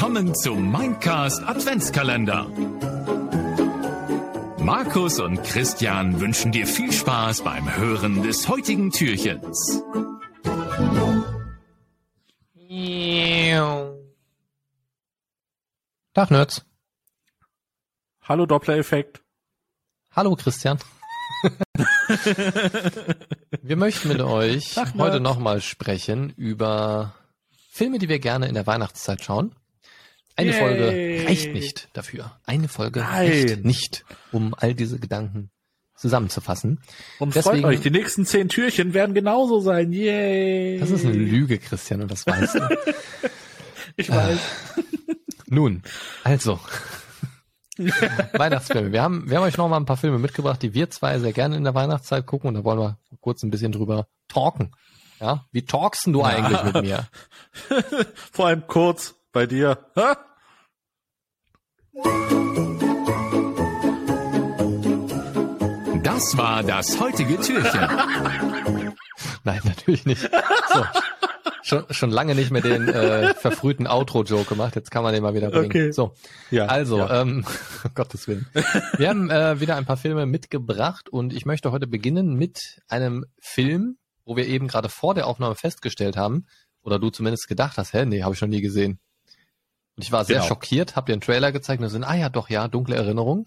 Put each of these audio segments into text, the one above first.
willkommen zum Mindcast Adventskalender. Markus und Christian wünschen dir viel Spaß beim Hören des heutigen Türchens. Tag, Nerds. Hallo Doppler-Effekt. Hallo, Christian. wir möchten mit euch Tag, heute nochmal sprechen über Filme, die wir gerne in der Weihnachtszeit schauen. Eine Yay. Folge reicht nicht dafür. Eine Folge Nein. reicht nicht, um all diese Gedanken zusammenzufassen. Und Deswegen- freut euch, die nächsten zehn Türchen werden genauso sein. Yay. Das ist eine Lüge, Christian, und das weißt du. Ich weiß. Nun, also. Weihnachtsfilme. Wir haben, wir haben euch noch mal ein paar Filme mitgebracht, die wir zwei sehr gerne in der Weihnachtszeit gucken und da wollen wir kurz ein bisschen drüber talken. Ja, wie talkst denn du eigentlich mit mir? Vor allem kurz bei dir. Ha? Das war das heutige Türchen. Nein, natürlich nicht. So. Schon, schon lange nicht mehr den äh, verfrühten Outro-Joke gemacht. Jetzt kann man den mal wieder bringen. Okay. So, Ja. also, ja. ähm, um Gottes Willen. Wir haben äh, wieder ein paar Filme mitgebracht und ich möchte heute beginnen mit einem Film, wo wir eben gerade vor der Aufnahme festgestellt haben, oder du zumindest gedacht hast, hä, nee, habe ich schon nie gesehen. Und ich war sehr Genau. schockiert, hab dir einen Trailer gezeigt und sind, ah ja, doch, ja, dunkle Erinnerung.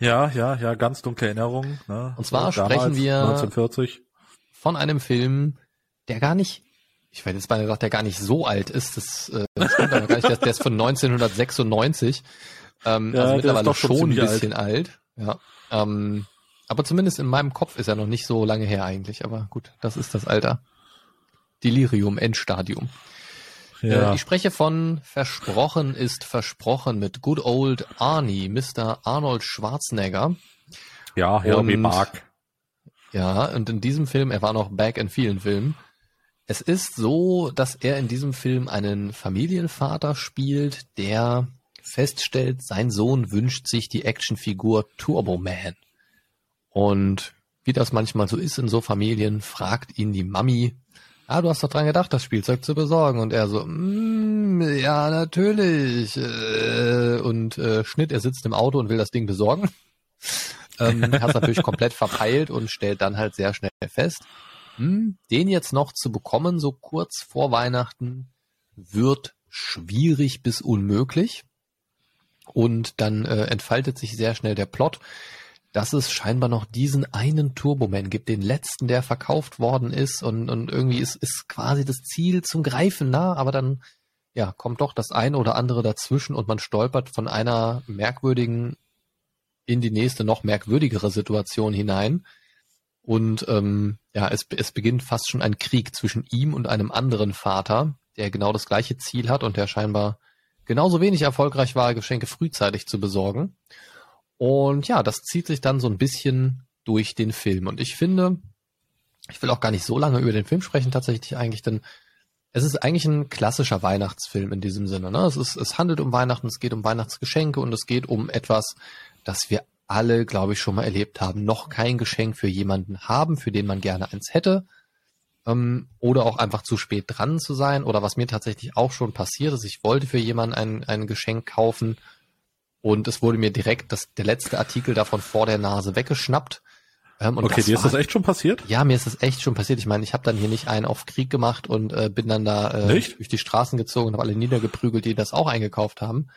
ja, ja, ja, ganz dunkle Erinnerungen. Ne? Und zwar So, sprechen wir- 1940. von einem Film, der gar nicht, ich werde jetzt beinahe gesagt, der gar nicht so alt ist. Das, äh, das stimmt aber gar nicht. Der, der ist von 1996. Ähm, Ja, also mittlerweile doch schon schon ein bisschen alt. Ja. Ähm, aber zumindest in meinem Kopf ist er noch nicht so lange her eigentlich. Aber gut, das ist das Alter. Delirium, Endstadium. Ja. Äh, ich spreche von Versprochen ist versprochen mit Good Old Arnie, Mr. Arnold Schwarzenegger. ja, Herbie Mark. Ja, und in diesem Film, er war noch back in vielen Filmen. Es ist so, dass er in diesem Film einen Familienvater spielt, der feststellt, sein Sohn wünscht sich die Actionfigur Turbo Man. Und wie das manchmal so ist in so Familien, fragt ihn die Mami, ah, du hast doch dran gedacht, das Spielzeug zu besorgen. Und er so, mm, ja, natürlich. Äh, Und äh, Schnitt, er sitzt im Auto und will das Ding besorgen. ähm, hat natürlich komplett verpeilt und stellt dann halt sehr schnell fest, hm, den jetzt noch zu bekommen, so kurz vor Weihnachten, wird schwierig bis unmöglich. Und dann äh, entfaltet sich sehr schnell der Plot, dass es scheinbar noch diesen einen Turboman gibt, den letzten, der verkauft worden ist und, und irgendwie ist, ist quasi das Ziel zum Greifen nah, aber dann ja, kommt doch das eine oder andere dazwischen und man stolpert von einer merkwürdigen in die nächste noch merkwürdigere Situation hinein. Und ähm, ja, es, es beginnt fast schon ein Krieg zwischen ihm und einem anderen Vater, der genau das gleiche Ziel hat und der scheinbar genauso wenig erfolgreich war, Geschenke frühzeitig zu besorgen. Und ja, das zieht sich dann so ein bisschen durch den Film. Und ich finde, ich will auch gar nicht so lange über den Film sprechen, tatsächlich eigentlich, denn es ist eigentlich ein klassischer Weihnachtsfilm in diesem Sinne. Ne? Es, ist, es handelt um Weihnachten, es geht um Weihnachtsgeschenke und es geht um etwas, das wir alle, glaube ich, schon mal erlebt haben. Noch kein Geschenk für jemanden haben, für den man gerne eins hätte. Ähm, oder auch einfach zu spät dran zu sein. Oder was mir tatsächlich auch schon passiert ist, ich wollte für jemanden ein, ein Geschenk kaufen und es wurde mir direkt das, der letzte Artikel davon vor der Nase weggeschnappt. Ähm, Okay, dir ist das echt schon passiert? ja, mir ist das echt schon passiert. Ich meine, ich habe dann hier nicht einen auf Krieg gemacht und äh, bin dann da äh, Nicht? durch die Straßen gezogen und habe alle niedergeprügelt, die das auch eingekauft haben.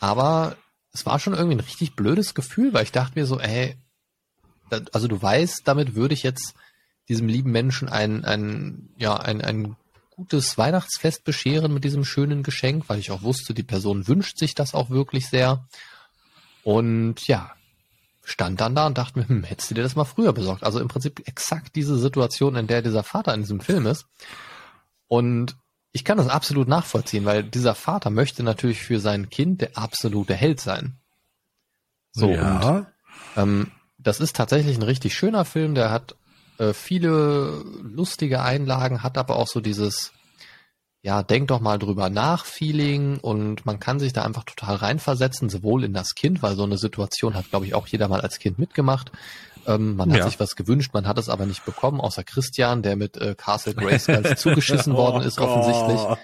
Aber es war schon irgendwie ein richtig blödes Gefühl, weil ich dachte mir so, ey, also du weißt, damit würde ich jetzt diesem lieben Menschen ein, ein, ja, ein, ein gutes Weihnachtsfest bescheren mit diesem schönen Geschenk, weil ich auch wusste, die Person wünscht sich das auch wirklich sehr. Und ja, stand dann da und dachte mir, hm, hättest du dir das mal früher besorgt? Also im Prinzip exakt diese Situation, in der dieser Vater in diesem Film ist. Und ich kann das absolut nachvollziehen, weil dieser Vater möchte natürlich für sein Kind der absolute Held sein. So, und ja. ähm, das ist tatsächlich ein richtig schöner Film, der hat äh, viele lustige Einlagen, hat aber auch so dieses, ja, denk doch mal drüber nach, Feeling und man kann sich da einfach total reinversetzen, sowohl in das Kind, weil so eine Situation hat, glaube ich, auch jeder mal als Kind mitgemacht. Ähm, man hat Ja. sich was gewünscht, man hat es aber nicht bekommen, außer Christian, der mit äh, Castle Grayskull zugeschissen worden ist, Oh offensichtlich. Gott.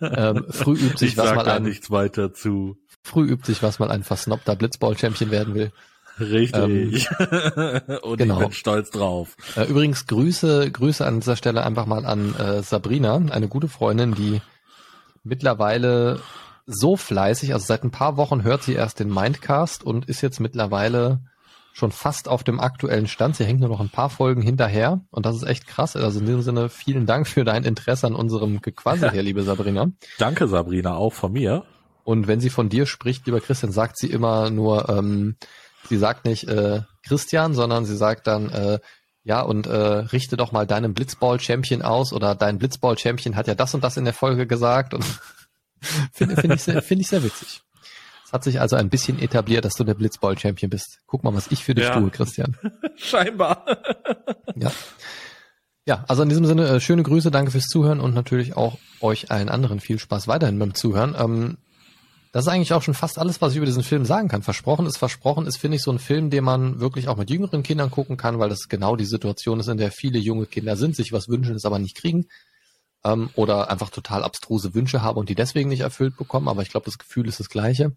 Ähm, früh übt sich, ich was mal ein, nichts weiter zu. früh übt sich, was mal ein versnobter Blitzball-Champion werden will. Richtig. Und genau. ich bin stolz drauf. Äh, übrigens Grüße, Grüße an dieser Stelle einfach mal an äh, Sabrina, eine gute Freundin, die mittlerweile so fleißig, also seit ein paar Wochen hört sie erst den Mindcast und ist jetzt mittlerweile schon fast auf dem aktuellen Stand. Sie hängt nur noch ein paar Folgen hinterher und das ist echt krass. Also in diesem Sinne vielen Dank für dein Interesse an unserem Gequassel hier, liebe Sabrina. Danke, Sabrina, auch von mir. Und wenn sie von dir spricht, lieber Christian, sagt sie immer nur, ähm, sie sagt nicht äh, Christian, sondern sie sagt dann, äh, ja, und äh, richte doch mal deinem Blitzball-Champion aus oder dein Blitzball-Champion hat ja das und das in der Folge gesagt und finde find ich, sehr- finde ich sehr witzig. Es hat sich also ein bisschen etabliert, dass du der Blitzball-Champion bist. Guck mal, was ich für dich Ja. tue, Christian. Scheinbar. Ja. Ja, also in diesem Sinne, äh, schöne Grüße, danke fürs Zuhören und natürlich auch euch allen anderen viel Spaß weiterhin beim Zuhören. Ähm, das ist eigentlich auch schon fast alles, was ich über diesen Film sagen kann. Versprochen ist versprochen, ist, finde ich, so ein Film, den man wirklich auch mit jüngeren Kindern gucken kann, weil das genau die Situation ist, in der viele junge Kinder sind, sich was wünschen, es aber nicht kriegen. Ähm, oder einfach total abstruse Wünsche haben und die deswegen nicht erfüllt bekommen. Aber ich glaube, das Gefühl ist das gleiche.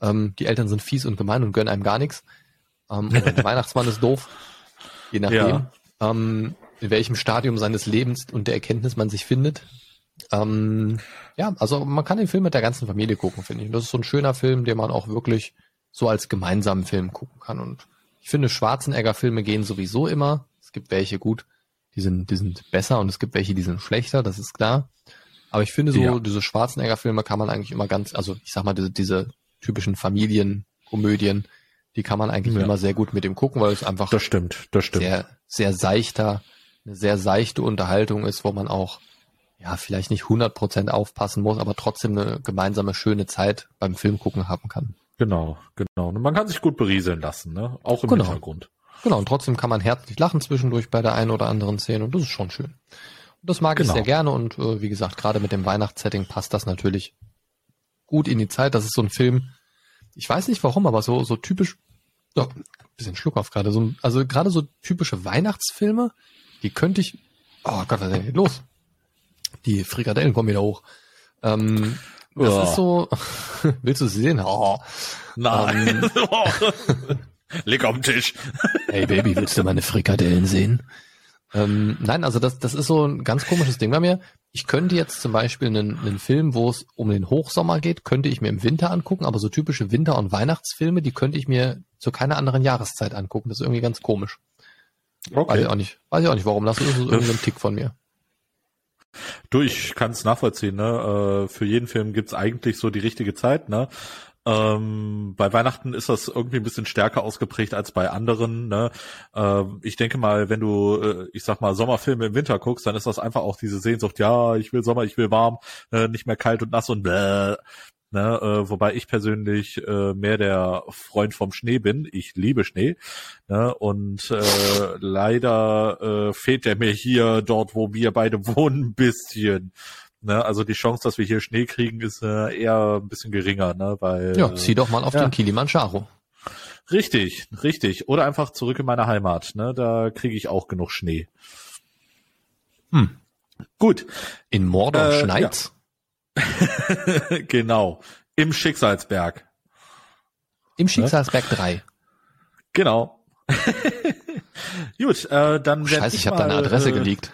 Ähm, die Eltern sind fies und gemein und gönnen einem gar nichts. Ähm, der Weihnachtsmann ist doof. Je nachdem. Ja. Ähm, in welchem Stadium seines Lebens und der Erkenntnis man sich findet. Ähm, ja, also man kann den Film mit der ganzen Familie gucken, finde ich. Das ist so ein schöner Film, den man auch wirklich so als gemeinsamen Film gucken kann. Und ich finde, Schwarzenegger-Filme gehen sowieso immer. Es gibt welche gut, die sind, die sind besser und es gibt welche, die sind schlechter, das ist klar. Aber ich finde so, Ja. diese Schwarzenegger-Filme kann man eigentlich immer ganz, also ich sag mal, diese, diese typischen Familienkomödien, die kann man eigentlich Ja. immer sehr gut mit dem gucken, weil es einfach Das stimmt, das stimmt. sehr, sehr seichter, eine sehr seichte Unterhaltung ist, wo man auch, ja, vielleicht nicht 100% aufpassen muss, aber trotzdem eine gemeinsame schöne Zeit beim Film gucken haben kann. Genau, genau. Und man kann sich gut berieseln lassen, ne? Auch im Genau. Hintergrund. Genau, und trotzdem kann man herzlich lachen zwischendurch bei der einen oder anderen Szene und das ist schon schön. Und das mag ich Genau. sehr gerne und äh, wie gesagt, gerade mit dem Weihnachtssetting passt das natürlich gut in die Zeit. Das ist so ein Film, ich weiß nicht warum, aber so, so typisch, oh, bisschen Schluck auf gerade, so, also gerade so typische Weihnachtsfilme, die könnte ich, oh Gott, was ist denn hier los? Die Frikadellen kommen wieder hoch. Ähm, das Oh. ist so, willst du sie sehen? Oh. Nein. Leg auf den Tisch. Hey Baby, willst du meine Frikadellen sehen? Ähm, nein, also das, das ist so ein ganz komisches Ding bei mir. Ich könnte jetzt zum Beispiel einen, einen Film, wo es um den Hochsommer geht, könnte ich mir im Winter angucken, aber so typische Winter- und Weihnachtsfilme, die könnte ich mir zu keiner anderen Jahreszeit angucken. Das ist irgendwie ganz komisch. Weiß ich auch nicht. Weiß ich auch nicht, warum. Das ist so irgendein Tick von mir. Du, ich kann es nachvollziehen, ne? Äh, Für jeden Film gibt's eigentlich so die richtige Zeit, ne? Ähm, bei Weihnachten ist das irgendwie ein bisschen stärker ausgeprägt als bei anderen. Ne? Ähm, ich denke mal, wenn du, äh, ich sag mal, Sommerfilme im Winter guckst, dann ist das einfach auch diese Sehnsucht, ja, ich will Sommer, ich will warm, äh, nicht mehr kalt und nass und bläh. Ne, äh, wobei ich persönlich äh, mehr der Freund vom Schnee bin. Ich liebe Schnee. Ne, und äh, leider äh, fehlt der mir hier dort, wo wir beide wohnen, ein bisschen. Ne, also die Chance, dass wir hier Schnee kriegen, ist äh, eher ein bisschen geringer, ne, weil Ja, zieh doch mal auf ja. den Kilimanjaro. richtig, richtig. Oder einfach zurück in meine Heimat. Ne, da kriege ich auch genug Schnee. Hm. Gut, In Mordor Äh, schneit's. genau. Im Schicksalsberg. Im Schicksalsberg 3. Genau. Gut, äh, dann werd Scheiße, ich habe deine Adresse äh, geleakt.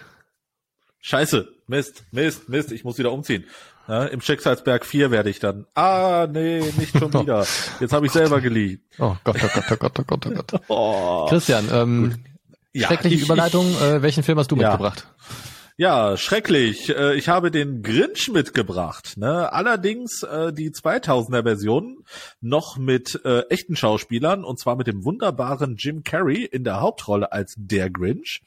Scheiße, Mist, Mist, Mist, ich muss wieder umziehen. Ja, Im Schicksalsberg 4 werde ich dann. Ah, nee, nicht schon wieder. Jetzt habe ich selber geliehen. Oh Gott, oh Gott, oh Gott, oh Gott, oh Gott. Oh. Christian, ähm, Ja, schreckliche ich- Überleitung. äh, welchen Film hast du Ja. mitgebracht? Ja, schrecklich. Äh, Ich habe den Grinch mitgebracht. Ne? Allerdings äh, die 2000er Version noch mit äh, echten Schauspielern und zwar mit dem wunderbaren Jim Carrey in der Hauptrolle als der Grinch.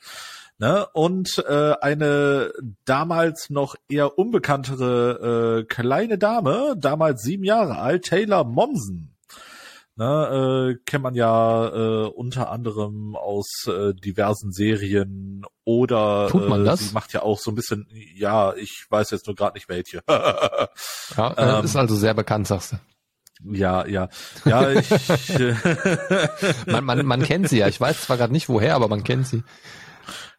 Ne? Und äh, eine damals noch eher unbekanntere äh, kleine Dame, damals sieben Jahre alt, Taylor Momsen. Ne, äh, kennt man ja äh, unter anderem aus äh, diversen Serien oder Tut man äh, das? sie macht ja auch so ein bisschen, ja, ich weiß jetzt nur gerade nicht welche. Ja, äh, Ähm, ist also sehr bekannt, sagst du. ja, ja, ja, ich, Man, man, man kennt sie ja. Ich weiß zwar gerade nicht woher, aber man kennt sie.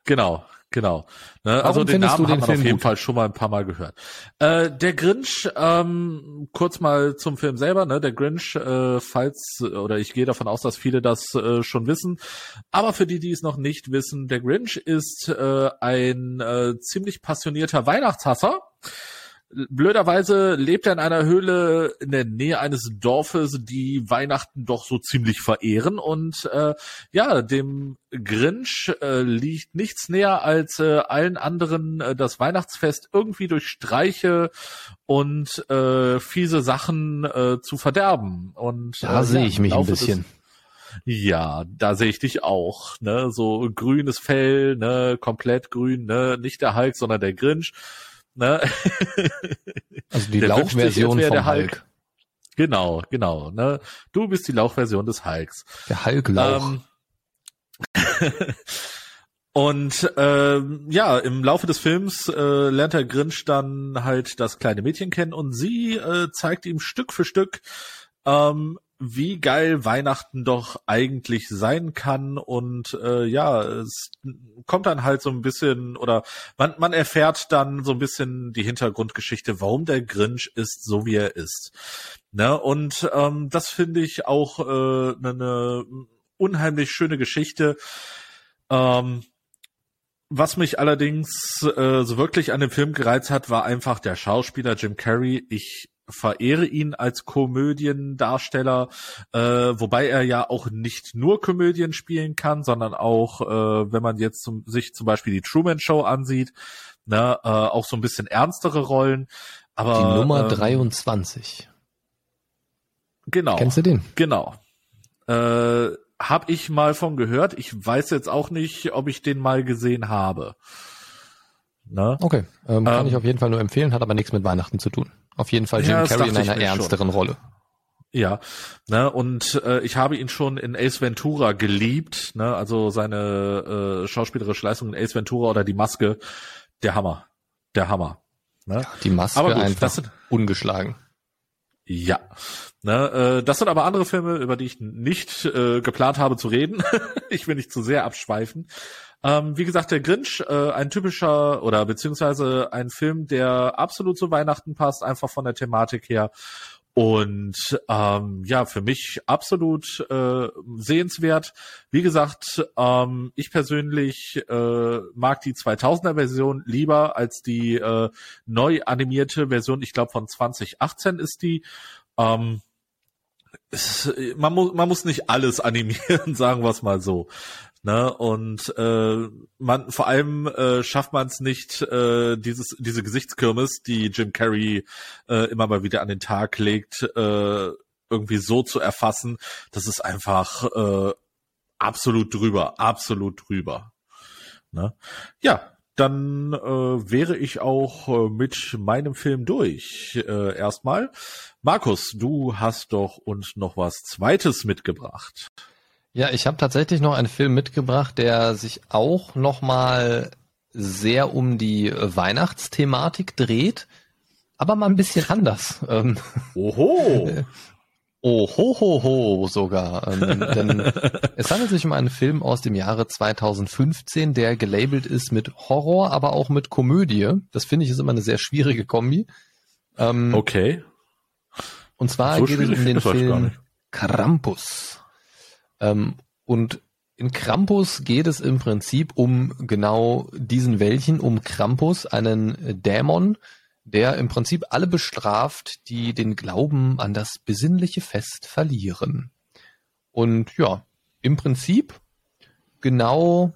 genau, genau. Ne, also den Namen du den hat man Film auf jeden gut? Fall schon mal ein paar Mal gehört. Äh, der Grinch, ähm, kurz mal zum Film selber, ne? Der Grinch, äh, falls, oder ich gehe davon aus, dass viele das äh, schon wissen, aber für die, die es noch nicht wissen, der Grinch ist äh, ein äh, ziemlich passionierter Weihnachtshasser. Blöderweise lebt er in einer Höhle in der Nähe eines Dorfes, die Weihnachten doch so ziemlich verehren. Und äh, ja, dem Grinch äh, liegt nichts näher als äh, allen anderen äh, das Weihnachtsfest irgendwie durch Streiche und äh, fiese Sachen äh, zu verderben. Und Da äh, sehe ja, ich mich ein bisschen. ja, da sehe ich dich auch, ne? So grünes Fell, ne, komplett grün, ne, nicht der Hulk, sondern der Grinch, ne? Also die Lauchversion vom der Hulk. Hulk. genau, genau, ne? Du bist die Lauchversion des Hulks. Der Hulk-Lauch. Ähm, und ähm, ja, im Laufe des Films äh, lernt der Grinch dann halt das kleine Mädchen kennen und sie äh, zeigt ihm Stück für Stück, ähm, wie geil Weihnachten doch eigentlich sein kann und äh, ja, es kommt dann halt so ein bisschen oder man, man erfährt dann so ein bisschen die Hintergrundgeschichte, warum der Grinch ist so wie er ist. Ne? Und ähm, das finde ich auch äh, eine ne unheimlich schöne Geschichte. Ähm, was mich allerdings äh, so wirklich an dem Film gereizt hat, war einfach der Schauspieler Jim Carrey. Ich verehre ihn als Komödiendarsteller, äh, wobei er ja auch nicht nur Komödien spielen kann, sondern auch, äh, wenn man jetzt zum, sich zum Beispiel die Truman Show ansieht, ne, äh, auch so ein bisschen ernstere Rollen. Aber die Nummer ähm, 23. Genau. Kennst du den? Genau. Äh, hab ich mal von gehört. Ich weiß jetzt auch nicht, ob ich den mal gesehen habe. Ne? Okay, ähm, kann Ähm, ich auf jeden Fall nur empfehlen, hat aber nichts mit Weihnachten zu tun. Auf jeden Fall Jim Ja, Carrey in einer mir schon. ernsteren Rolle. Ja, ne, und äh, ich habe ihn schon in Ace Ventura geliebt, ne, also seine äh, schauspielerische Leistung in Ace Ventura oder die Maske, der Hammer, der Hammer. Ne? Die Maske Aber gut, einfach das sind- ungeschlagen. Ja. Ne, äh, das sind aber andere Filme, über die ich nicht äh, geplant habe zu reden. ich will nicht zu sehr abschweifen. Ähm, wie gesagt, der Grinch, äh, ein typischer oder beziehungsweise ein Film, der absolut zu Weihnachten passt, einfach von der Thematik her. Und ähm, ja, für mich absolut äh, sehenswert. Wie gesagt, ähm, ich persönlich äh, mag die 2000er Version lieber als die äh, neu animierte Version. Ich glaube von 2018 ist die. Ähm, man, muss, man muss nicht alles animieren, sagen wir es mal so. Ne? Und äh, man vor allem äh, schafft man es nicht, äh, dieses, diese Gesichtskirmes, die Jim Carrey äh, immer mal wieder an den Tag legt, äh, irgendwie so zu erfassen. Das ist einfach äh, absolut drüber, absolut drüber. Ne? Ja, dann äh, wäre ich auch äh, mit meinem Film durch. Äh, erstmal. Markus, du hast doch uns noch was Zweites mitgebracht. Ja, ich habe tatsächlich noch einen Film mitgebracht, der sich auch nochmal sehr um die Weihnachtsthematik dreht, aber mal ein bisschen anders. Ähm, Oho! Oh, ho, ho, ho, sogar. Ähm, denn es handelt sich um einen Film aus dem Jahre 2015, der gelabelt ist mit Horror, aber auch mit Komödie. Das finde ich ist immer eine sehr schwierige Kombi. Ähm, Okay. Und zwar So geht es um den Film. Krampus. Ähm, und in Krampus geht es im Prinzip um genau diesen welchen, um Krampus, einen Dämon, der im Prinzip alle bestraft, die den Glauben an das besinnliche Fest verlieren. Und ja, im Prinzip genau,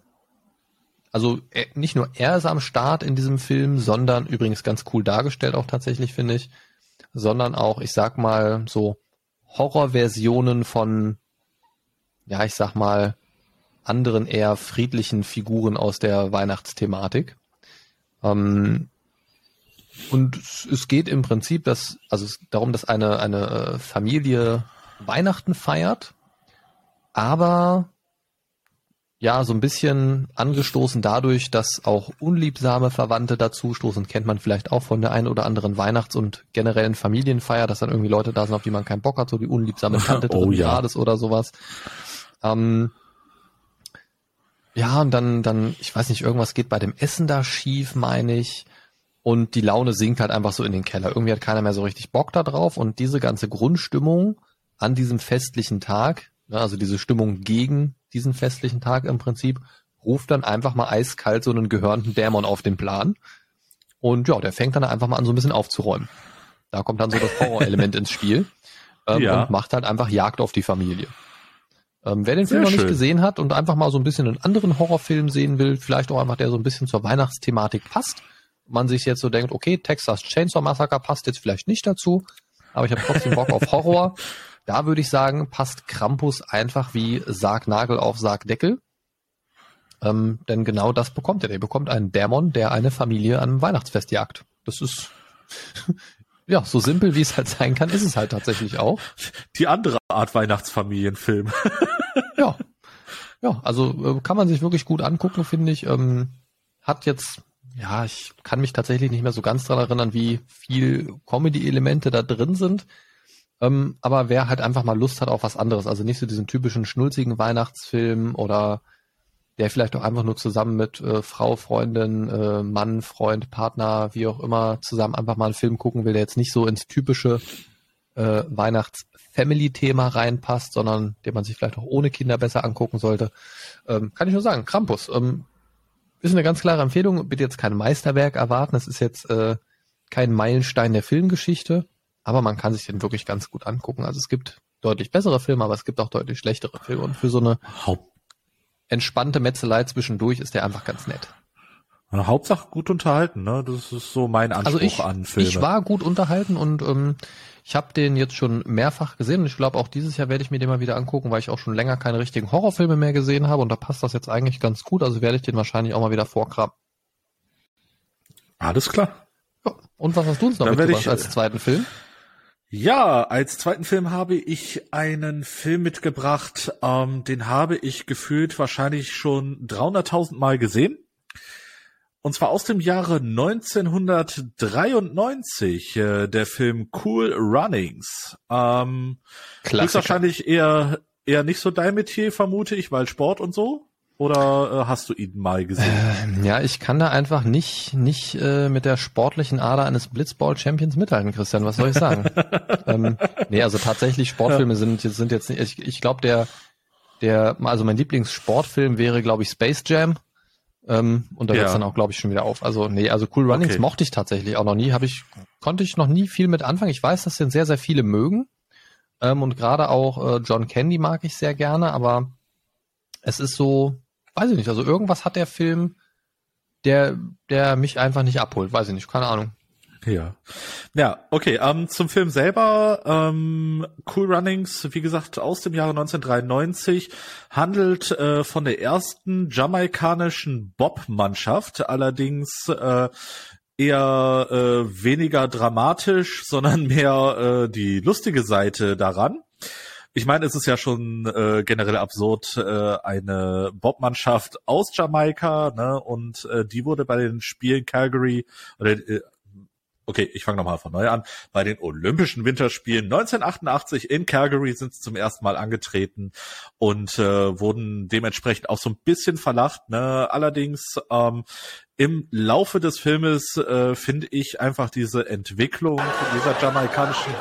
also er, nicht nur er ist am Start in diesem Film, sondern übrigens ganz cool dargestellt auch tatsächlich, finde ich, sondern auch, ich sag mal, so Horrorversionen von, ja, ich sag mal, anderen eher friedlichen Figuren aus der Weihnachtsthematik. Ähm, und es, geht im Prinzip das, also es, darum, dass eine, eine äh, Familie Weihnachten feiert, aber ja, so ein bisschen angestoßen dadurch, dass auch unliebsame Verwandte dazustoßen, kennt man vielleicht auch von der einen oder anderen Weihnachts- und generellen Familienfeier, dass dann irgendwie Leute da sind, auf die man keinen Bock hat, so die unliebsame Tante oh, ja. Oder sowas. Ähm, ja, und dann, dann, ich weiß nicht, irgendwas geht bei dem Essen da schief, meine ich. Und die Laune sinkt halt einfach so in den Keller. Irgendwie hat keiner mehr so richtig Bock da drauf. Und diese ganze Grundstimmung an diesem festlichen Tag, also diese Stimmung gegen diesen festlichen Tag im Prinzip, ruft dann einfach mal eiskalt so einen gehörnten Dämon auf den Plan. Und ja, der fängt dann einfach mal an, so ein bisschen aufzuräumen. Da kommt dann so das Horrorelement ins Spiel ähm, ja. und macht halt einfach Jagd auf die Familie. Ähm, wer den Film noch nicht gesehen hat und einfach mal so ein bisschen einen anderen Horrorfilm sehen will, vielleicht auch einfach der so ein bisschen zur Weihnachtsthematik passt, man sich jetzt so denkt, okay, Texas Chainsaw Massacre passt jetzt vielleicht nicht dazu, aber ich habe trotzdem Bock auf Horror, da würde ich sagen, passt Krampus einfach wie Sargnagel auf Sargdeckel. Ähm, denn genau das bekommt er. Er bekommt einen Dämon, der eine Familie an einem Weihnachtsfest jagt. Das ist ja so simpel, wie es halt sein kann, ist es halt tatsächlich auch. Die andere Art Weihnachtsfamilienfilm. ja. Ja, also äh, kann man sich wirklich gut angucken, finde ich. Ähm, hat jetzt, ja, ich kann mich tatsächlich nicht mehr so ganz dran erinnern, wie viel Comedy-Elemente da drin sind. Ähm, aber wer halt einfach mal Lust hat auf was anderes, also nicht so diesen typischen schnulzigen Weihnachtsfilm oder der vielleicht auch einfach nur zusammen mit äh, Frau, Freundin, äh, Mann, Freund, Partner, wie auch immer, zusammen einfach mal einen Film gucken will, der jetzt nicht so ins typische äh, Weihnachts-Family-Thema reinpasst, sondern den man sich vielleicht auch ohne Kinder besser angucken sollte. Ähm, kann ich nur sagen, Krampus. Ähm, ist eine ganz klare Empfehlung. Bitte jetzt kein Meisterwerk erwarten. Es ist jetzt äh, kein Meilenstein der Filmgeschichte aber man kann sich den wirklich ganz gut angucken. Also es gibt deutlich bessere Filme, aber es gibt auch deutlich schlechtere Filme. Und für so eine entspannte Metzelei zwischendurch ist der einfach ganz nett. Hauptsache gut unterhalten, ne? Das ist so mein Anspruch also ich, an Filme. Ich war gut unterhalten und ähm, ich habe den jetzt schon mehrfach gesehen und ich glaube auch dieses Jahr werde ich mir den mal wieder angucken, weil ich auch schon länger keine richtigen Horrorfilme mehr gesehen habe und da passt das jetzt eigentlich ganz gut, also werde ich den wahrscheinlich auch mal wieder vorkramen. Alles klar. Ja. Und was hast du uns noch mitgebracht ich, als zweiten Film? Ja, als zweiten Film habe ich einen Film mitgebracht, ähm, den habe ich gefühlt wahrscheinlich schon 300.000 Mal gesehen. Und zwar aus dem Jahre 1993, äh, der Film Cool Runnings. Ähm, ist wahrscheinlich eher, eher nicht so dein Metier, vermute ich, weil Sport und so. Oder äh, hast du ihn mal gesehen? Äh, ja, ich kann da einfach nicht nicht äh, mit der sportlichen Ader eines Blitzball Champions mithalten, Christian. Was soll ich sagen? ähm, nee, also tatsächlich Sportfilme sind sind jetzt nicht. Ich, ich glaube der der also mein Lieblingssportfilm wäre glaube ich Space Jam. Ähm, und da ja. hört's dann auch glaube ich schon wieder auf. Also nee, also Cool Runnings okay. mochte ich tatsächlich auch noch nie. Habe ich konnte ich noch nie viel mit anfangen. Ich weiß, dass den sehr sehr viele mögen. Ähm, und gerade auch äh, John Candy mag ich sehr gerne, aber es ist so, weiß ich nicht, also irgendwas hat der Film, der, der mich einfach nicht abholt, weiß ich nicht, keine Ahnung. Ja. Ja, okay. Ähm, zum Film selber, ähm, Cool Runnings, wie gesagt, aus dem Jahre 1993, handelt äh, von der ersten jamaikanischen Bob-Mannschaft, allerdings äh, eher äh, weniger dramatisch, sondern mehr äh, die lustige Seite daran. Ich meine, es ist ja schon äh, generell absurd, äh, eine Bobmannschaft aus Jamaika, ne, und äh, die wurde bei den Spielen Calgary oder äh, Okay, ich fange nochmal von neu an. Bei den Olympischen Winterspielen 1988 in Calgary sind sie zum ersten Mal angetreten und äh, wurden dementsprechend auch so ein bisschen verlacht. Ne? Allerdings ähm, im Laufe des Filmes äh, finde ich einfach diese Entwicklung dieser jamaikanischen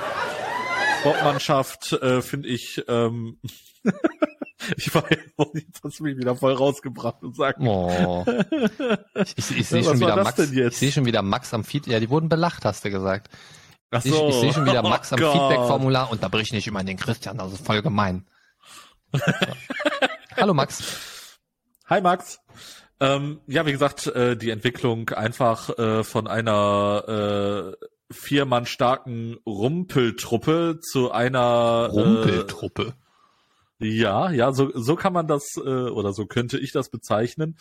Sportmannschaft äh, finde ich, ähm, ich war jetzt hast du mich wieder voll rausgebracht und sagt. Oh. Ich, ich, ich sehe schon wieder Max. Ich sehe schon wieder Max am Feed. Ja, die wurden belacht, hast du gesagt. Ach so. Ich, ich sehe schon wieder Max oh am Feedback-Formular und da brich nicht immer den Christian, das ist voll gemein. Hallo Max. Hi Max. Ähm, ja, wie gesagt, äh, die Entwicklung einfach äh, von einer äh, vier Mann starken Rumpeltruppe zu einer äh, Rumpeltruppe. Äh, ja, ja, so, so kann man das äh, oder so könnte ich das bezeichnen.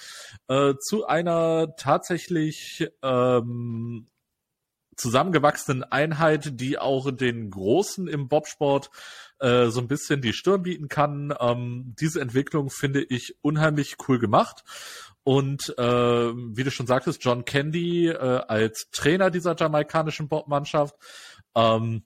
Äh, zu einer tatsächlich ähm, zusammengewachsenen Einheit, die auch den Großen im Bobsport äh, so ein bisschen die Stirn bieten kann. Ähm, diese Entwicklung finde ich unheimlich cool gemacht. Und äh, wie du schon sagtest, John Candy äh, als Trainer dieser jamaikanischen Bobmannschaft. Ähm,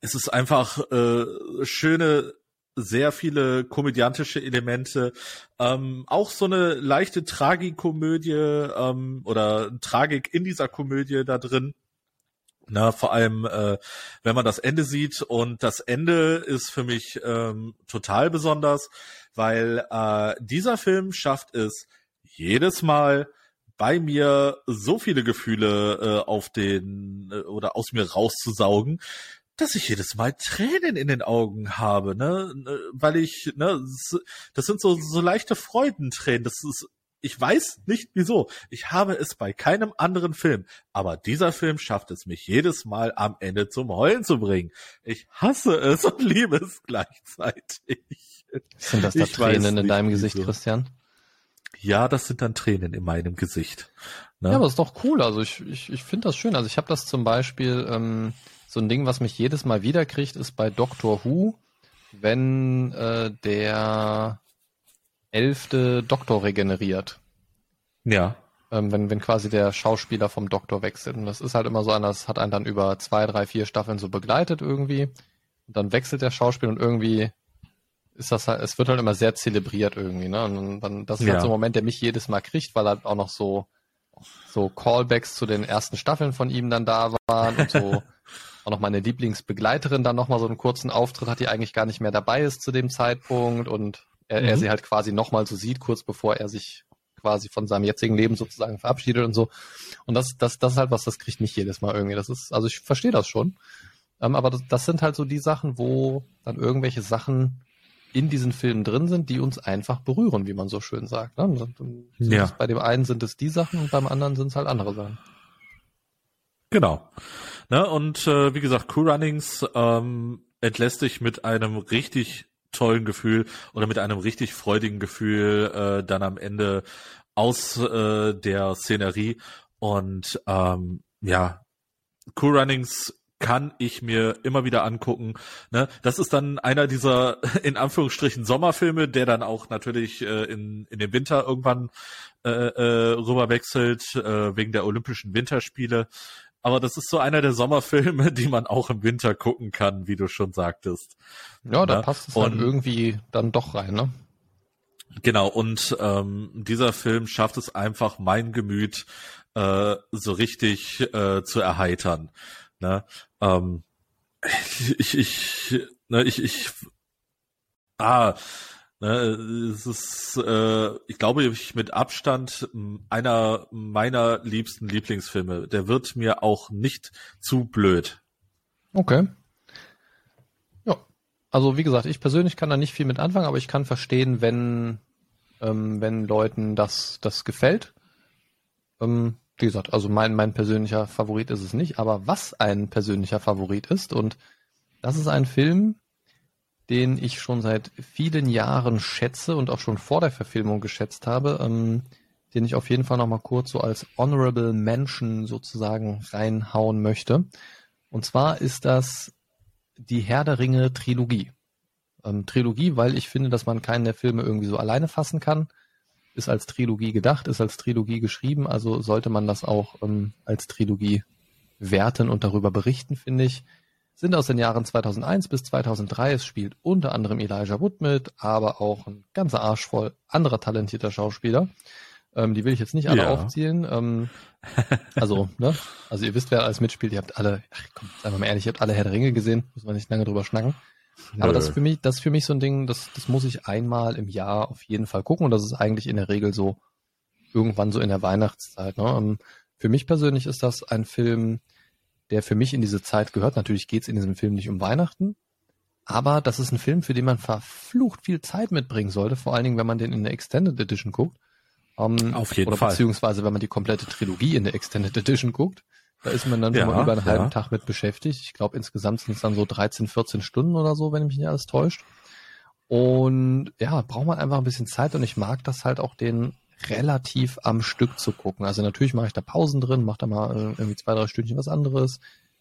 es ist einfach äh, schöne sehr viele komödiantische Elemente, ähm, auch so eine leichte Tragikomödie ähm, oder Tragik in dieser Komödie da drin. Na, vor allem, äh, wenn man das Ende sieht. Und das Ende ist für mich ähm, total besonders, weil äh, dieser Film schafft es jedes Mal bei mir so viele Gefühle äh, auf den äh, oder aus mir rauszusaugen, dass ich jedes Mal Tränen in den Augen habe, ne, weil ich, ne, das sind so so leichte Freudentränen. Das ist, ich weiß nicht wieso. Ich habe es bei keinem anderen Film, aber dieser Film schafft es mich jedes Mal am Ende zum Heulen zu bringen. Ich hasse es und liebe es gleichzeitig. Sind das da ich Tränen in deinem Gesicht, wieso. Christian? Ja, das sind dann Tränen in meinem Gesicht. Ne? Ja, aber ist doch cool. Also ich, ich, ich finde das schön. Also ich habe das zum Beispiel ähm, so ein Ding, was mich jedes Mal wieder kriegt, ist bei Doctor Who, wenn äh, der elfte Doktor regeneriert. Ja. Ähm, wenn, wenn quasi der Schauspieler vom Doktor wechselt. Und das ist halt immer so das hat einen dann über zwei, drei, vier Staffeln so begleitet irgendwie. Und dann wechselt der Schauspieler und irgendwie ist das halt, es wird halt immer sehr zelebriert irgendwie, ne? Und dann, das ist ja. halt so ein Moment, der mich jedes Mal kriegt, weil halt auch noch so, so Callbacks zu den ersten Staffeln von ihm dann da waren und so auch noch meine Lieblingsbegleiterin dann nochmal so einen kurzen Auftritt hat, die eigentlich gar nicht mehr dabei ist zu dem Zeitpunkt und er, mhm. er sie halt quasi nochmal so sieht, kurz bevor er sich quasi von seinem jetzigen Leben sozusagen verabschiedet und so. Und das, das, das ist halt was, das kriegt mich jedes Mal irgendwie. Das ist, also ich verstehe das schon. Ähm, aber das, das sind halt so die Sachen, wo dann irgendwelche Sachen in diesen Filmen drin sind, die uns einfach berühren, wie man so schön sagt. Ne? Ja. Bei dem einen sind es die Sachen und beim anderen sind es halt andere Sachen. Genau. Ne, und äh, wie gesagt, Cool Runnings ähm, entlässt sich mit einem richtig tollen Gefühl oder mit einem richtig freudigen Gefühl äh, dann am Ende aus äh, der Szenerie. Und ähm, ja, Cool Runnings kann ich mir immer wieder angucken. Ne? Das ist dann einer dieser in Anführungsstrichen Sommerfilme, der dann auch natürlich äh, in, in den Winter irgendwann äh, äh, rüber wechselt, äh, wegen der Olympischen Winterspiele. Aber das ist so einer der Sommerfilme, die man auch im Winter gucken kann, wie du schon sagtest. Ja, da ja? passt es halt irgendwie dann doch rein, ne? Genau, und ähm, dieser Film schafft es einfach, mein Gemüt äh, so richtig äh, zu erheitern. Ne? Ähm, ich, ich, ne, ich, ich, ah, Ne, es ist, äh, ich glaube, ich mit Abstand einer meiner liebsten Lieblingsfilme. Der wird mir auch nicht zu blöd. Okay. Ja. Also wie gesagt, ich persönlich kann da nicht viel mit anfangen, aber ich kann verstehen, wenn, ähm, wenn Leuten das, das gefällt. Ähm, wie gesagt, also mein, mein persönlicher Favorit ist es nicht, aber was ein persönlicher Favorit ist, und das ist ein Film, den ich schon seit vielen Jahren schätze und auch schon vor der Verfilmung geschätzt habe, ähm, den ich auf jeden Fall nochmal kurz so als Honorable Mention sozusagen reinhauen möchte. Und zwar ist das die Herr der Ringe Trilogie. Ähm, Trilogie, weil ich finde, dass man keinen der Filme irgendwie so alleine fassen kann. Ist als Trilogie gedacht, ist als Trilogie geschrieben, also sollte man das auch ähm, als Trilogie werten und darüber berichten, finde ich sind aus den Jahren 2001 bis 2003. Es spielt unter anderem Elijah Wood mit, aber auch ein ganzer Arsch voll anderer talentierter Schauspieler. Ähm, die will ich jetzt nicht alle ja. aufzählen. Ähm, also, ne? Also ihr wisst, wer alles mitspielt. Ihr habt alle, ach, komm, sagen wir mal ehrlich, ihr habt alle Herr der Ringe gesehen. Muss man nicht lange drüber schnacken. Nö. Aber das ist für mich, das ist für mich so ein Ding, das, das muss ich einmal im Jahr auf jeden Fall gucken. Und das ist eigentlich in der Regel so irgendwann so in der Weihnachtszeit. Ne? Ähm, für mich persönlich ist das ein Film, der für mich in diese Zeit gehört. Natürlich geht es in diesem Film nicht um Weihnachten, aber das ist ein Film, für den man verflucht viel Zeit mitbringen sollte, vor allen Dingen, wenn man den in der Extended Edition guckt. Um, Auf jeden oder Fall. Beziehungsweise, wenn man die komplette Trilogie in der Extended Edition guckt. Da ist man dann ja, schon mal über einen ja. halben Tag mit beschäftigt. Ich glaube, insgesamt sind es dann so 13, 14 Stunden oder so, wenn mich nicht alles täuscht. Und ja, braucht man einfach ein bisschen Zeit und ich mag das halt auch den relativ am Stück zu gucken. Also natürlich mache ich da Pausen drin, mache da mal äh, irgendwie zwei, drei Stündchen was anderes.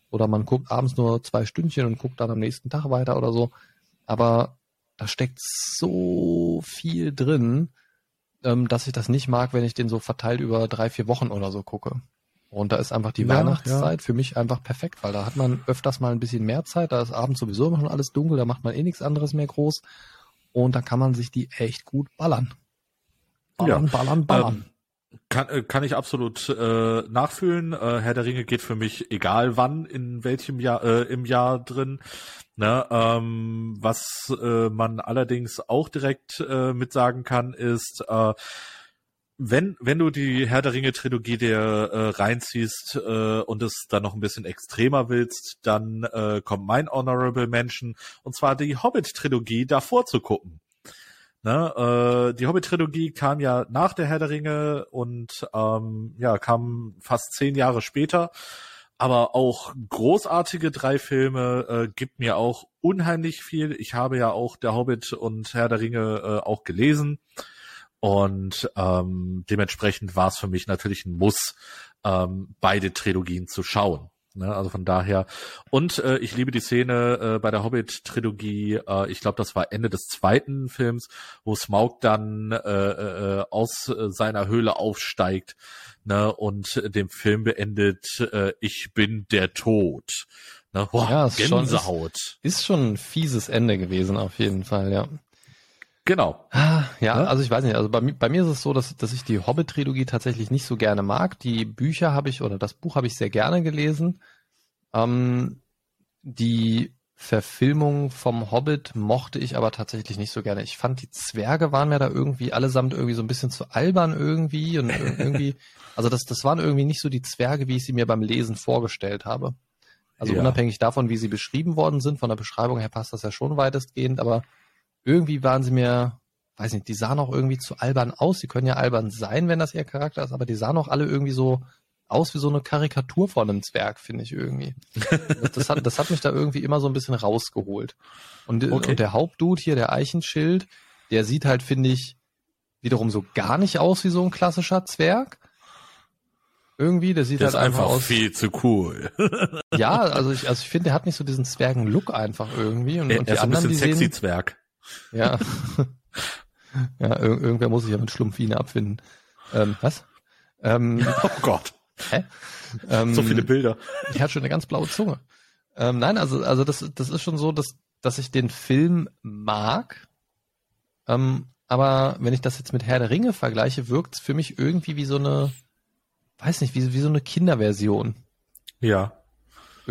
Oder man guckt abends nur zwei Stündchen und guckt dann am nächsten Tag weiter oder so. Aber da steckt so viel drin, ähm, dass ich das nicht mag, wenn ich den so verteilt über drei, vier Wochen oder so gucke. Und da ist einfach die ja, Weihnachtszeit ja. für mich einfach perfekt, weil da hat man öfters mal ein bisschen mehr Zeit, da ist abends sowieso immer schon alles dunkel, da macht man eh nichts anderes mehr groß. Und da kann man sich die echt gut ballern. Ballern, ja. ballern, ballern. Ähm, kann, äh, kann ich absolut äh, nachfühlen. Äh, Herr der Ringe geht für mich egal wann, in welchem Jahr äh, im Jahr drin. Ne, ähm, was äh, man allerdings auch direkt äh, mit sagen kann, ist, äh, wenn, wenn du die Herr der Ringe Trilogie dir äh, reinziehst äh, und es dann noch ein bisschen extremer willst, dann äh, kommt mein Honorable Mention und zwar die Hobbit Trilogie davor zu gucken. Ne, äh, die Hobbit-Trilogie kam ja nach der Herr der Ringe und ähm, ja, kam fast zehn Jahre später. Aber auch großartige drei Filme äh, gibt mir auch unheimlich viel. Ich habe ja auch der Hobbit und Herr der Ringe äh, auch gelesen. Und ähm, dementsprechend war es für mich natürlich ein Muss, ähm, beide Trilogien zu schauen. Ne, also von daher. Und äh, ich liebe die Szene äh, bei der Hobbit-Trilogie, äh, ich glaube, das war Ende des zweiten Films, wo Smaug dann äh, äh, aus äh, seiner Höhle aufsteigt ne, und den Film beendet, äh, ich bin der Tod. Ne, boah, ja, Gänsehaut. Schon, ist, ist schon ein fieses Ende gewesen, auf jeden Fall, ja. Genau. Ah, ja, ne? also ich weiß nicht, also bei, bei mir ist es so, dass, dass ich die Hobbit-Trilogie tatsächlich nicht so gerne mag. Die Bücher habe ich, oder das Buch habe ich sehr gerne gelesen. Ähm, die Verfilmung vom Hobbit mochte ich aber tatsächlich nicht so gerne. Ich fand, die Zwerge waren mir da irgendwie allesamt irgendwie so ein bisschen zu albern irgendwie und irgendwie, also das, das waren irgendwie nicht so die Zwerge, wie ich sie mir beim Lesen vorgestellt habe. Also ja. unabhängig davon, wie sie beschrieben worden sind, von der Beschreibung her passt das ja schon weitestgehend, aber irgendwie waren sie mir, weiß nicht, die sahen auch irgendwie zu albern aus. Sie können ja albern sein, wenn das ihr Charakter ist, aber die sahen auch alle irgendwie so aus wie so eine Karikatur von einem Zwerg, finde ich irgendwie. Das, hat, das hat mich da irgendwie immer so ein bisschen rausgeholt. Und, okay. und der Hauptdude hier, der Eichenschild, der sieht halt, finde ich, wiederum so gar nicht aus wie so ein klassischer Zwerg. Irgendwie, der sieht der halt ist einfach, einfach aus. viel zu cool. ja, also ich, also ich finde, der hat nicht so diesen Zwergen-Look einfach irgendwie. Und, er, und die ist anderen, ein bisschen sexy Zwerg. Ja. ja, ir irgendwer muss sich ja mit Schlumpfine abfinden. Ähm, was? Ähm, oh Gott. Hä? Ähm, so viele Bilder. Die hat schon eine ganz blaue Zunge. Ähm, nein, also, also das, das ist schon so, dass, dass ich den Film mag. Ähm, aber wenn ich das jetzt mit Herr der Ringe vergleiche, wirkt es für mich irgendwie wie so eine, weiß nicht, wie, wie so eine Kinderversion. Ja.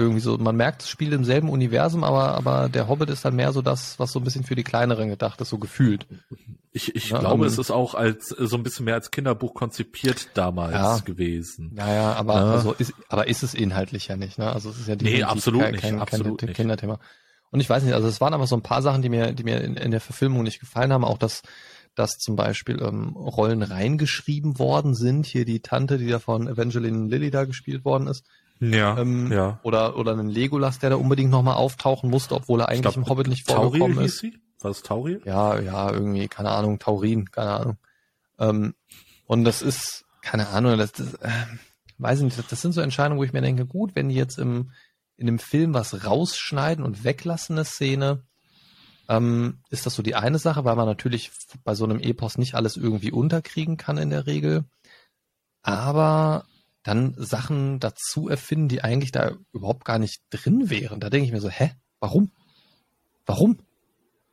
Irgendwie so, man merkt, es spielt im selben Universum, aber, aber der Hobbit ist dann mehr so das, was so ein bisschen für die kleineren gedacht ist, so gefühlt. Ich, ich ja, glaube, um, es ist auch als so ein bisschen mehr als Kinderbuch konzipiert damals ja, gewesen. Ja, ja, aber ja. Also ist, aber ist es inhaltlich ja nicht, ne? Also es ist ja nee, absolut kein, kein, nicht, absolut kein, Kinderthema. Und ich weiß nicht, also es waren aber so ein paar Sachen, die mir, die mir in, in der Verfilmung nicht gefallen haben, auch dass dass zum Beispiel ähm, Rollen reingeschrieben worden sind. Hier die Tante, die da von Evangeline Lilly da gespielt worden ist, ja, ähm, ja. Oder, oder einen Legolas, der da unbedingt nochmal auftauchen musste, obwohl er eigentlich glaub, im Hobbit nicht vorgekommen Tauriel ist. Sie? War es Tauriel? Ja, ja, irgendwie, keine Ahnung, Taurin, keine Ahnung. Ähm, und das ist, keine Ahnung, das, das äh, weiß ich nicht, das, das sind so Entscheidungen, wo ich mir denke, gut, wenn die jetzt im, in dem Film was rausschneiden und weglassen, eine Szene, ähm, ist das so die eine Sache, weil man natürlich bei so einem Epos nicht alles irgendwie unterkriegen kann in der Regel. Aber dann Sachen dazu erfinden, die eigentlich da überhaupt gar nicht drin wären. Da denke ich mir so, hä? Warum? Warum?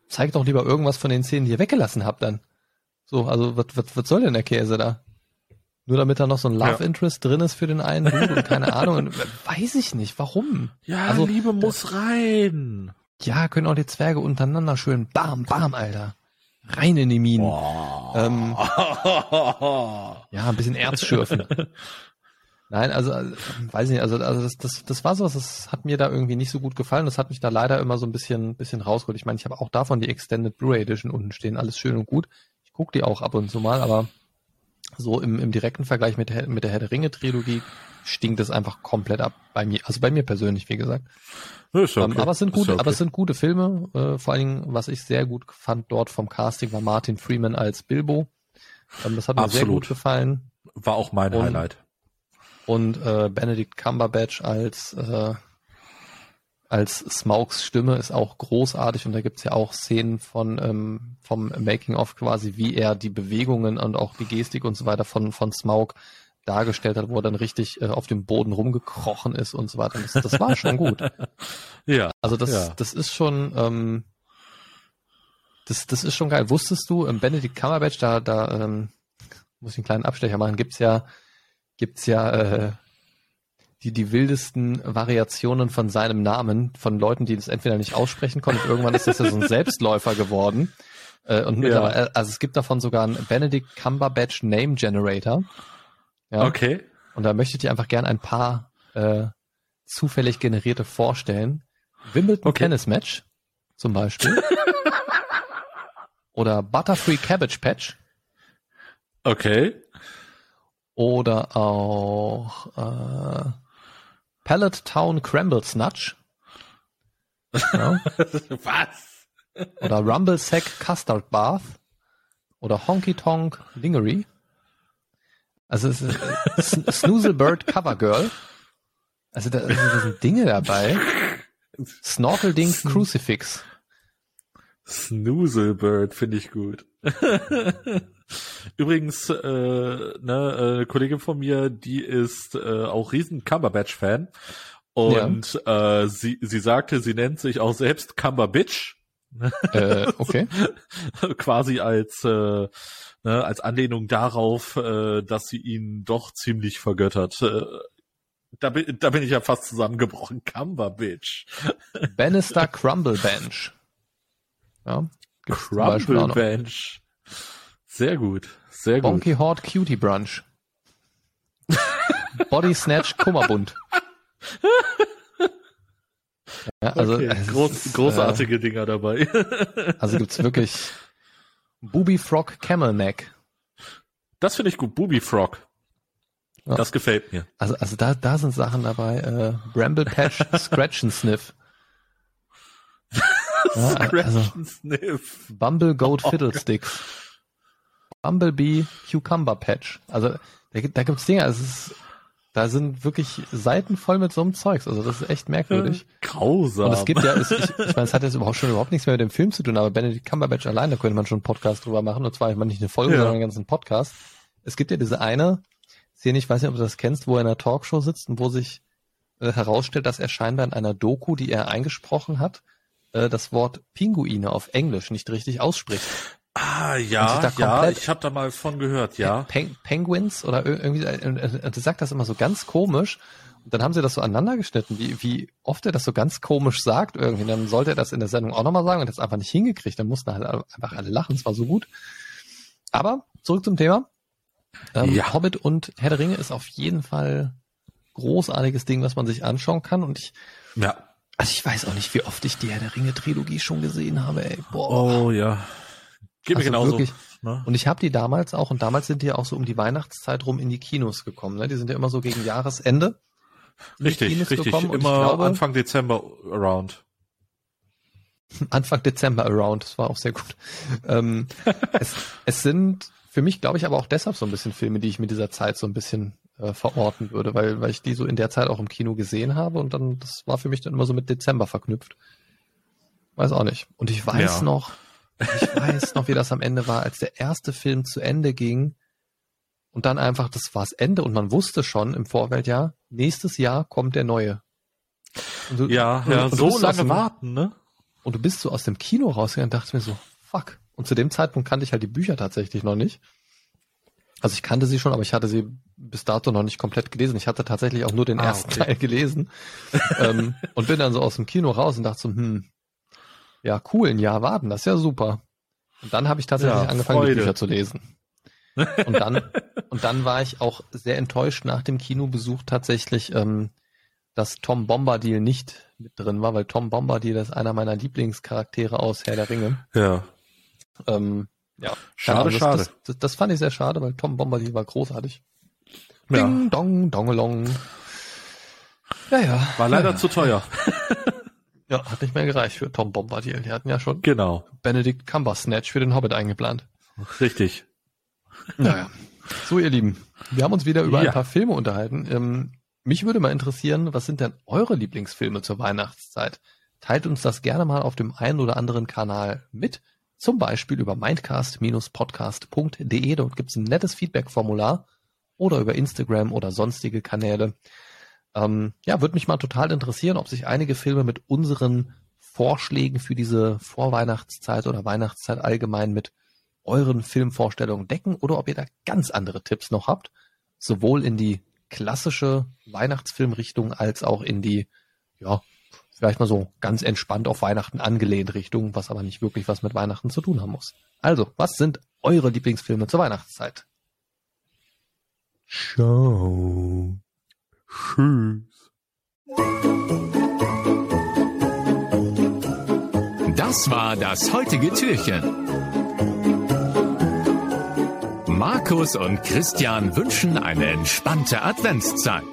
Zeig doch lieber irgendwas von den Szenen, die ihr weggelassen habt dann. So, also was, was, was soll denn der Käse da? Nur damit da noch so ein Love ja. Interest drin ist für den einen Dude und keine Ahnung. Weiß ich nicht, warum. Ja, also, Liebe muss rein. Ja, können auch die Zwerge untereinander schön bam, bam, Alter. Rein in die Minen. Ähm, ja, ein bisschen Erz schürfen. Nein, also, also weiß ich nicht, also, also das, das, das war so, das hat mir da irgendwie nicht so gut gefallen. Das hat mich da leider immer so ein bisschen, bisschen rausgeholt. Ich meine, ich habe auch davon die Extended Blu-ray Edition unten stehen, alles schön und gut. Ich gucke die auch ab und zu mal, aber so im, im direkten Vergleich mit, mit der Herr der Ringe Trilogie stinkt es einfach komplett ab bei mir, also bei mir persönlich, wie gesagt. Okay. Ähm, aber es sind gute, okay. aber es sind gute Filme. Äh, vor allen Dingen, was ich sehr gut fand dort vom Casting war Martin Freeman als Bilbo. Ähm, das hat mir sehr Absolut. gut gefallen. War auch mein Und- Highlight. Und äh, Benedict Cumberbatch als äh, als Smaugs Stimme ist auch großartig und da gibt's ja auch Szenen von ähm, vom Making of quasi, wie er die Bewegungen und auch die Gestik und so weiter von von Smaug dargestellt hat, wo er dann richtig äh, auf dem Boden rumgekrochen ist und so weiter. Das, das war schon gut. Ja. Also das Ja. das ist schon ähm, das das ist schon geil. Wusstest du, ähm, Benedict Cumberbatch da da ähm, muss ich einen kleinen Abstecher machen, gibt's ja gibt's ja äh, die, die wildesten Variationen von seinem Namen von Leuten, die das entweder nicht aussprechen konnten. Irgendwann ist das ja so ein Selbstläufer geworden. Äh, und mittlerweile, also es gibt davon sogar einen Benedict Cumberbatch Name Generator. Ja. Okay. Und da möchte ich dir einfach gern ein paar äh, zufällig generierte vorstellen. Wimbledon Okay. Tennis Match zum Beispiel. Oder Butterfree Cabbage Patch. Okay. Oder auch äh, Pallet Town Crumble Snatch. Ja. Was? Oder Rumble Sack Custard Bath. Oder Honky Tonk Lingerie. Also es ist äh, Sn- Snoozlebird Cover Girl. Also da, also da sind Dinge dabei. Snorkelding Crucifix. Snoozelbird finde ich gut. Übrigens, äh, ne, äh, eine Kollegin von mir, die ist äh, auch riesen Cumberbatch-Fan. Und äh, sie, sie sagte, sie nennt sich auch selbst Cumberbitch. Äh, okay. quasi als äh, ne, als Anlehnung darauf, äh, dass sie ihn doch ziemlich vergöttert. Äh, da, bin, da bin ich ja fast zusammengebrochen. Cumberbitch. Bannister Crumble Bench. Ja. Gibt's Sehr gut. Sehr gut. Bonky Horde Cutie Brunch. Body Snatch Kummerbund. Ja, also, okay. Groß, ist, großartige Dinger dabei. Äh, also gibt's wirklich Booby Frog Camel Neck. Das finde ich gut. Booby Frog. Ja. Das gefällt mir. Also, also da, da sind Sachen dabei. Äh, Bramble Patch Scratch and Sniff. Ja, Scratch also and Sniff. Bumble Goat Fiddlesticks. Bumblebee Cucumber Patch. Also da, gibt- da gibt's Dinge, also es ist, da sind wirklich Seiten voll mit so einem Zeugs. Also das ist echt merkwürdig. Grausam. Und es gibt ja, es, ich, ich meine, es hat jetzt überhaupt schon überhaupt nichts mehr mit dem Film zu tun, aber Benedict Cumberbatch allein, da könnte man schon einen Podcast drüber machen. Und zwar, ich meine, nicht eine Folge, Ja. sondern einen ganzen Podcast. Es gibt ja diese eine Szene, ich weiß nicht, ob du das kennst, wo er in einer Talkshow sitzt und wo sich äh, herausstellt, dass er scheinbar in einer Doku, die er eingesprochen hat, äh, das Wort Pinguine auf Englisch nicht richtig ausspricht. Ah, Und ja, ja, ich habe da mal von gehört, ja. Peng Penguins oder ir- irgendwie, äh, äh, er sagt das immer so ganz komisch. Und dann haben sie das so aneinander geschnitten, wie, wie oft er das so ganz komisch sagt irgendwie. Dann sollte er das in der Sendung auch nochmal sagen und das einfach nicht hingekriegt. Dann mussten halt einfach alle lachen. Es war so gut. Aber zurück zum Thema. Ähm, Ja. Hobbit und Herr der Ringe ist auf jeden Fall großartiges Ding, was man sich anschauen kann. Und ich, Ja. also ich weiß auch nicht, wie oft ich die Herr der Ringe Trilogie schon gesehen habe, ey. Boah. Oh ja. Geht mir Also genauso. wirklich. Ne? Und ich habe die damals auch, und damals sind die ja auch so um die Weihnachtszeit rum in die Kinos gekommen. Ne? Die sind ja immer so gegen Jahresende. Richtig, richtig. gekommen. Immer glaube, Anfang Dezember around. Anfang Dezember around, das war auch sehr gut. Ähm, es, es sind für mich, glaube ich, aber auch deshalb so ein bisschen Filme, die ich mit dieser Zeit so ein bisschen äh, verorten würde, weil, weil ich die so in der Zeit auch im Kino gesehen habe und dann, das war für mich dann immer so mit Dezember verknüpft. Weiß auch nicht. Und ich weiß Ja. noch, ich weiß noch, wie das am Ende war, als der erste Film zu Ende ging und dann einfach, das war's Ende und man wusste schon im Vorfeld, ja, nächstes Jahr kommt der neue. Du- Ja, ja, so lange dem- warten, ne? und du bist so aus dem Kino rausgegangen und dachte mir so, fuck. Und zu dem Zeitpunkt kannte ich halt die Bücher tatsächlich noch nicht. Also ich kannte sie schon, aber ich hatte sie bis dato noch nicht komplett gelesen. Ich hatte tatsächlich auch nur den Ah, ersten okay. Teil gelesen. ähm, und bin dann so aus dem Kino raus und dachte so, hm, ja, cool, ein Jahr warten, das ist ja super. Und dann habe ich tatsächlich Ja, angefangen, die Freude. Bücher zu lesen. Und dann, und dann war ich auch sehr enttäuscht nach dem Kinobesuch tatsächlich, ähm, dass Tom Bombadil nicht mit drin war, weil Tom Bombadil ist einer meiner Lieblingscharaktere aus Herr der Ringe. Ja. Ähm, ja, Schade, das, schade. Das, das, das fand ich sehr schade, weil Tom Bombadil war großartig. ja. Ding, dong, dongelong. Ja, ja. War leider ja, zu teuer. Ja, hat nicht mehr gereicht für Tom Bombadil. Die hatten ja schon Genau. Benedict Cumbersnatch für den Hobbit eingeplant. Richtig. Naja. So, ihr Lieben, wir haben uns wieder über ja. ein paar Filme unterhalten. Ähm, mich würde mal interessieren, was sind denn eure Lieblingsfilme zur Weihnachtszeit? Teilt uns das gerne mal auf dem einen oder anderen Kanal mit. Zum Beispiel über mindcast-podcast.de. Dort gibt's ein nettes Feedback-Formular oder über Instagram oder sonstige Kanäle. Ähm, ja, würde mich mal total interessieren, ob sich einige Filme mit unseren Vorschlägen für diese Vorweihnachtszeit oder Weihnachtszeit allgemein mit euren Filmvorstellungen decken oder ob ihr da ganz andere Tipps noch habt, sowohl in die klassische Weihnachtsfilmrichtung als auch in die, ja, vielleicht mal so ganz entspannt auf Weihnachten angelehnt Richtung, was aber nicht wirklich was mit Weihnachten zu tun haben muss. Also, was sind eure Lieblingsfilme zur Weihnachtszeit? Ciao. Tschüss. Das war das heutige Türchen. Markus und Christian wünschen eine entspannte Adventszeit.